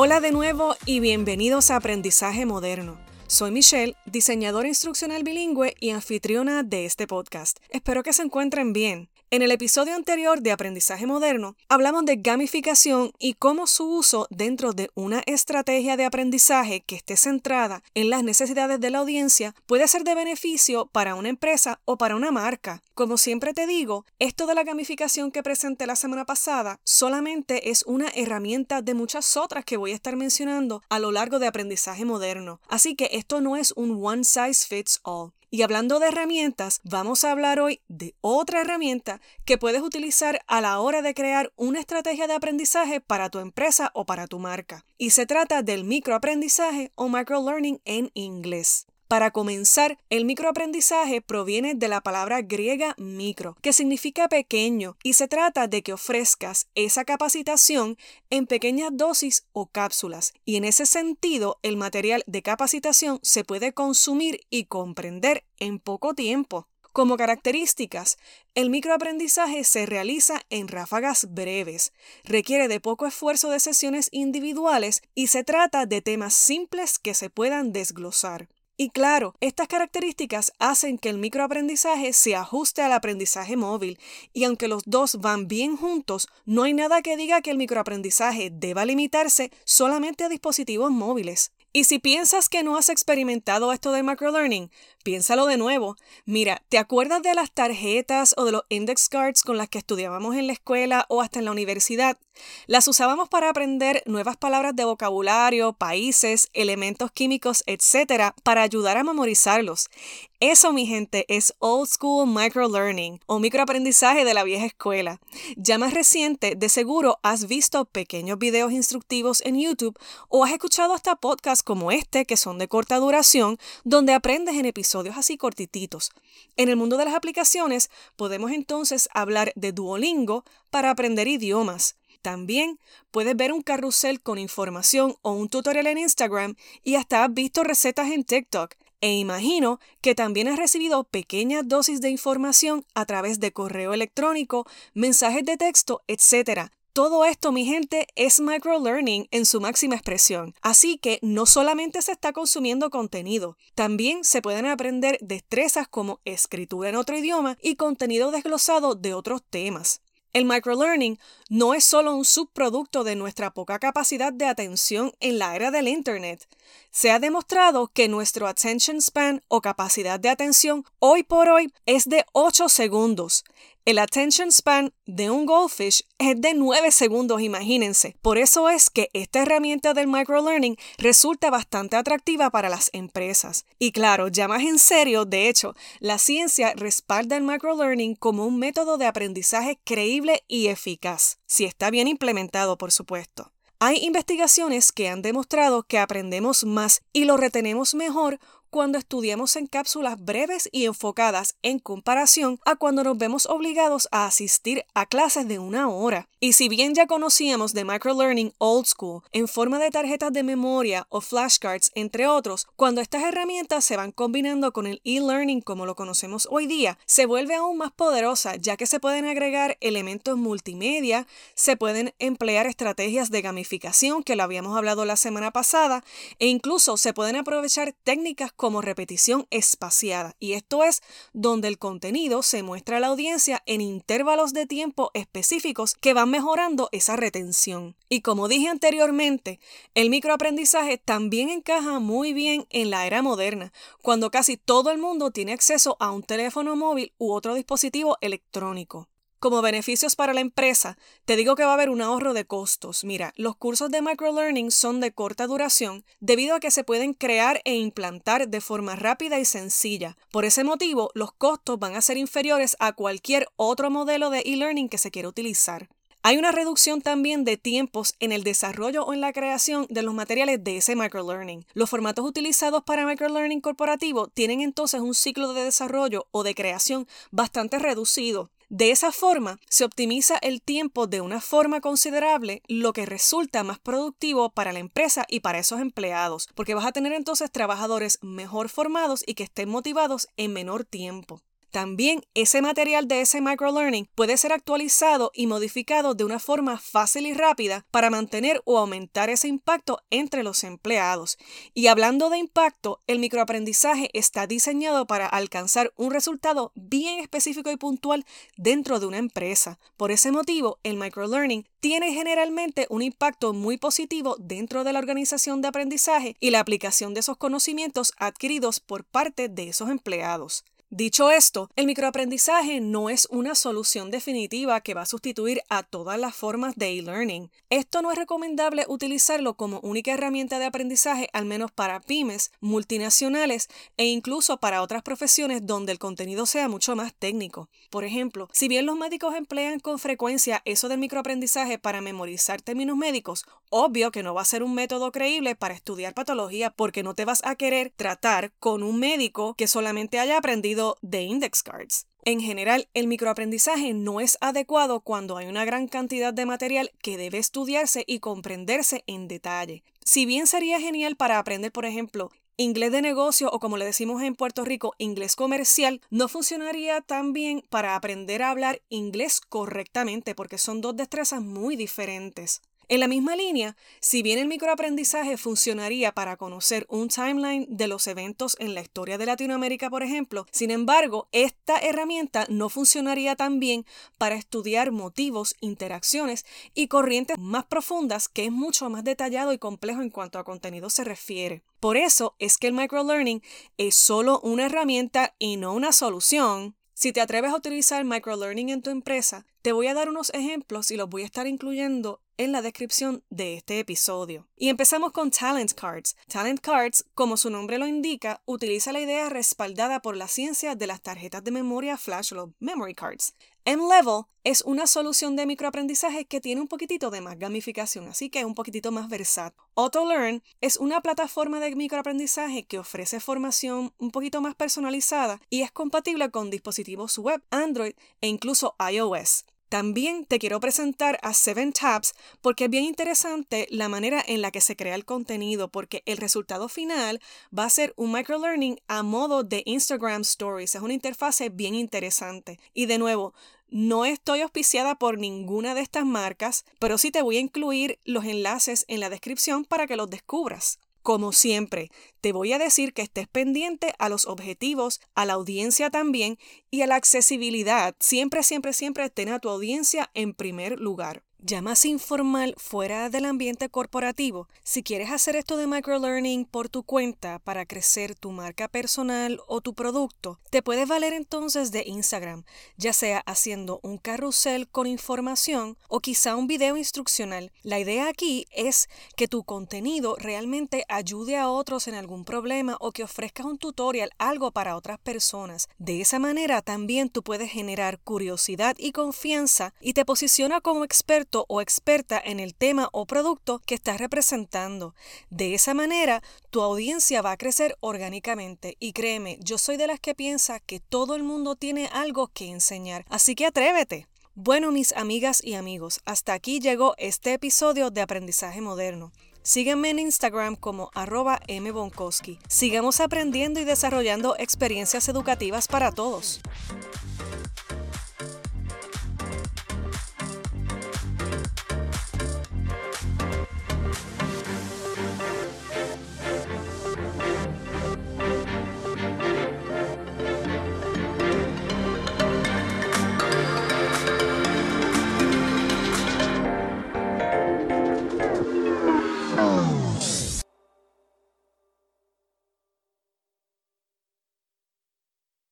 Hola de nuevo y bienvenidos a Aprendizaje Moderno. Soy Michelle, diseñadora instruccional bilingüe y anfitriona de este podcast. Espero que se encuentren bien. En el episodio anterior de Aprendizaje Moderno, hablamos de gamificación y cómo su uso dentro de una estrategia de aprendizaje que esté centrada en las necesidades de la audiencia puede ser de beneficio para una empresa o para una marca. Como siempre te digo, esto de la gamificación que presenté la semana pasada solamente es una herramienta de muchas otras que voy a estar mencionando a lo largo de Aprendizaje Moderno. Así que esto no es un one size fits all. Y hablando de herramientas, vamos a hablar hoy de otra herramienta que puedes utilizar a la hora de crear una estrategia de aprendizaje para tu empresa o para tu marca. Y se trata del microaprendizaje o microlearning en inglés. Para comenzar, el microaprendizaje proviene de la palabra griega micro, que significa pequeño, y se trata de que ofrezcas esa capacitación en pequeñas dosis o cápsulas, y en ese sentido el material de capacitación se puede consumir y comprender en poco tiempo. Como características, el microaprendizaje se realiza en ráfagas breves, requiere de poco esfuerzo de sesiones individuales y se trata de temas simples que se puedan desglosar. Y claro, estas características hacen que el microaprendizaje se ajuste al aprendizaje móvil, y aunque los dos van bien juntos, no hay nada que diga que el microaprendizaje deba limitarse solamente a dispositivos móviles. Y si piensas que no has experimentado esto de microlearning, piénsalo de nuevo. Mira, ¿te acuerdas de las tarjetas o de los index cards con las que estudiábamos en la escuela o hasta en la universidad? Las usábamos para aprender nuevas palabras de vocabulario, países, elementos químicos, etc., para ayudar a memorizarlos. Eso, mi gente, es old school microlearning o microaprendizaje de la vieja escuela. Ya más reciente, de seguro has visto pequeños videos instructivos en YouTube o has escuchado hasta podcasts como este que son de corta duración, donde aprendes en episodios así cortititos. En el mundo de las aplicaciones, podemos entonces hablar de Duolingo para aprender idiomas. También puedes ver un carrusel con información o un tutorial en Instagram y hasta has visto recetas en TikTok. E imagino que también has recibido pequeñas dosis de información a través de correo electrónico, mensajes de texto, etc. Todo esto, mi gente, es microlearning en su máxima expresión. Así que no solamente se está consumiendo contenido, también se pueden aprender destrezas como escritura en otro idioma y contenido desglosado de otros temas. El microlearning no es solo un subproducto de nuestra poca capacidad de atención en la era del Internet. Se ha demostrado que nuestro attention span o capacidad de atención hoy por hoy es de 8 segundos. El attention span de un goldfish es de 9 segundos, imagínense. Por eso es que esta herramienta del microlearning resulta bastante atractiva para las empresas. Y claro, ya más en serio, de hecho, la ciencia respalda el microlearning como un método de aprendizaje creíble y eficaz, si está bien implementado, por supuesto. Hay investigaciones que han demostrado que aprendemos más y lo retenemos mejor cuando estudiamos en cápsulas breves y enfocadas en comparación a cuando nos vemos obligados a asistir a clases de una hora. Y si bien ya conocíamos de microlearning old school en forma de tarjetas de memoria o flashcards, entre otros, cuando estas herramientas se van combinando con el e-learning como lo conocemos hoy día, se vuelve aún más poderosa ya que se pueden agregar elementos multimedia, se pueden emplear estrategias de gamificación que lo habíamos hablado la semana pasada e incluso se pueden aprovechar técnicas como repetición espaciada, y esto es donde el contenido se muestra a la audiencia en intervalos de tiempo específicos que van mejorando esa retención. Y como dije anteriormente, el microaprendizaje también encaja muy bien en la era moderna, cuando casi todo el mundo tiene acceso a un teléfono móvil u otro dispositivo electrónico. Como beneficios para la empresa, te digo que va a haber un ahorro de costos. Mira, los cursos de microlearning son de corta duración debido a que se pueden crear e implantar de forma rápida y sencilla. Por ese motivo, los costos van a ser inferiores a cualquier otro modelo de e-learning que se quiera utilizar. Hay una reducción también de tiempos en el desarrollo o en la creación de los materiales de ese microlearning. Los formatos utilizados para microlearning corporativo tienen entonces un ciclo de desarrollo o de creación bastante reducido. De esa forma, se optimiza el tiempo de una forma considerable, lo que resulta más productivo para la empresa y para esos empleados, porque vas a tener entonces trabajadores mejor formados y que estén motivados en menor tiempo. También ese material de ese microlearning puede ser actualizado y modificado de una forma fácil y rápida para mantener o aumentar ese impacto entre los empleados. Y hablando de impacto, el microaprendizaje está diseñado para alcanzar un resultado bien específico y puntual dentro de una empresa. Por ese motivo, el microlearning tiene generalmente un impacto muy positivo dentro de la organización de aprendizaje y la aplicación de esos conocimientos adquiridos por parte de esos empleados. Dicho esto, el microaprendizaje no es una solución definitiva que va a sustituir a todas las formas de e-learning. Esto no es recomendable utilizarlo como única herramienta de aprendizaje, al menos para pymes, multinacionales e incluso para otras profesiones donde el contenido sea mucho más técnico. Por ejemplo, si bien los médicos emplean con frecuencia eso del microaprendizaje para memorizar términos médicos, obvio que no va a ser un método creíble para estudiar patología porque no te vas a querer tratar con un médico que solamente haya aprendido de index cards. En general, el microaprendizaje no es adecuado cuando hay una gran cantidad de material que debe estudiarse y comprenderse en detalle. Si bien sería genial para aprender, por ejemplo, inglés de negocio o como le decimos en Puerto Rico, inglés comercial, no funcionaría tan bien para aprender a hablar inglés correctamente porque son dos destrezas muy diferentes. En la misma línea, si bien el microaprendizaje funcionaría para conocer un timeline de los eventos en la historia de Latinoamérica, por ejemplo, sin embargo, esta herramienta no funcionaría tan bien para estudiar motivos, interacciones y corrientes más profundas, que es mucho más detallado y complejo en cuanto a contenido se refiere. Por eso es que el microlearning es solo una herramienta y no una solución si te atreves a utilizar microlearning en tu empresa, te voy a dar unos ejemplos y los voy a estar incluyendo en la descripción de este episodio. Y empezamos con Talent Cards. Talent Cards, como su nombre lo indica, utiliza la idea respaldada por la ciencia de las tarjetas de memoria flash o memory cards. M-Level es una solución de microaprendizaje que tiene un poquitito de más gamificación, así que es un poquitito más versátil. AutoLearn es una plataforma de microaprendizaje que ofrece formación un poquito más personalizada y es compatible con dispositivos web, Android e incluso iOS. También te quiero presentar a Seven Tabs porque es bien interesante la manera en la que se crea el contenido porque el resultado final va a ser un microlearning a modo de Instagram Stories. Es una interfase bien interesante. Y de nuevo, no estoy auspiciada por ninguna de estas marcas, pero sí te voy a incluir los enlaces en la descripción para que los descubras. Como siempre, te voy a decir que estés pendiente a los objetivos, a la audiencia también y a la accesibilidad. Siempre, siempre, siempre ten a tu audiencia en primer lugar ya más informal fuera del ambiente corporativo, si quieres hacer esto de microlearning por tu cuenta para crecer tu marca personal o tu producto, te puedes valer entonces de Instagram, ya sea haciendo un carrusel con información o quizá un video instruccional. La idea aquí es que tu contenido realmente ayude a otros en algún problema o que ofrezcas un tutorial, algo para otras personas. De esa manera también tú puedes generar curiosidad y confianza y te posiciona como experto o experta en el tema o producto que estás representando. De esa manera, tu audiencia va a crecer orgánicamente. Y créeme, yo soy de las que piensa que todo el mundo tiene algo que enseñar. Así que atrévete. Bueno, mis amigas y amigos, hasta aquí llegó este episodio de Aprendizaje Moderno. Sígueme en Instagram como arroba mbonkowski. Sigamos aprendiendo y desarrollando experiencias educativas para todos.